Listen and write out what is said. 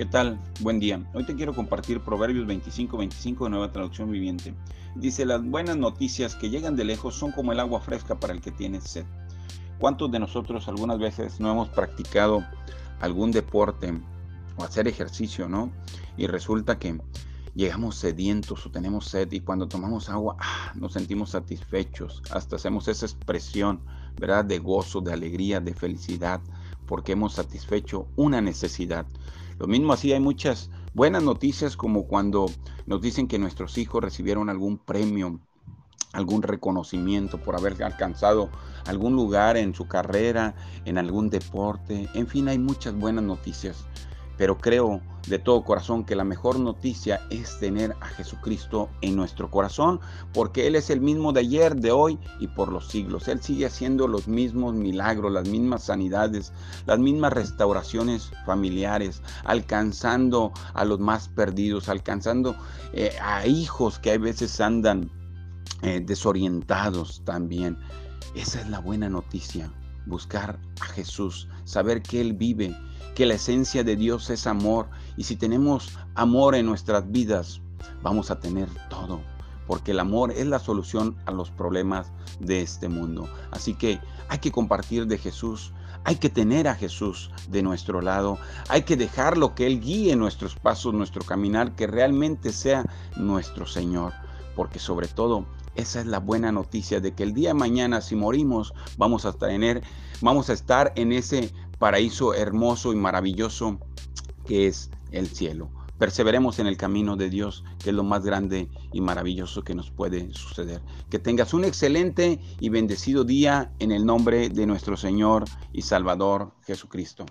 ¿Qué tal? Buen día. Hoy te quiero compartir Proverbios 25, 25 de Nueva Traducción Viviente. Dice, las buenas noticias que llegan de lejos son como el agua fresca para el que tiene sed. ¿Cuántos de nosotros algunas veces no hemos practicado algún deporte o hacer ejercicio, no? Y resulta que llegamos sedientos o tenemos sed y cuando tomamos agua ah, nos sentimos satisfechos, hasta hacemos esa expresión, ¿verdad? De gozo, de alegría, de felicidad, porque hemos satisfecho una necesidad. Lo mismo así hay muchas buenas noticias como cuando nos dicen que nuestros hijos recibieron algún premio, algún reconocimiento por haber alcanzado algún lugar en su carrera, en algún deporte. En fin, hay muchas buenas noticias pero creo de todo corazón que la mejor noticia es tener a Jesucristo en nuestro corazón, porque Él es el mismo de ayer, de hoy y por los siglos. Él sigue haciendo los mismos milagros, las mismas sanidades, las mismas restauraciones familiares, alcanzando a los más perdidos, alcanzando eh, a hijos que a veces andan eh, desorientados también. Esa es la buena noticia, buscar a Jesús, saber que Él vive que la esencia de Dios es amor y si tenemos amor en nuestras vidas, vamos a tener todo, porque el amor es la solución a los problemas de este mundo. Así que hay que compartir de Jesús, hay que tener a Jesús de nuestro lado, hay que dejarlo que Él guíe nuestros pasos, nuestro caminar, que realmente sea nuestro Señor, porque sobre todo esa es la buena noticia de que el día de mañana si morimos vamos a tener vamos a estar en ese paraíso hermoso y maravilloso que es el cielo. Perseveremos en el camino de Dios, que es lo más grande y maravilloso que nos puede suceder. Que tengas un excelente y bendecido día en el nombre de nuestro Señor y Salvador Jesucristo.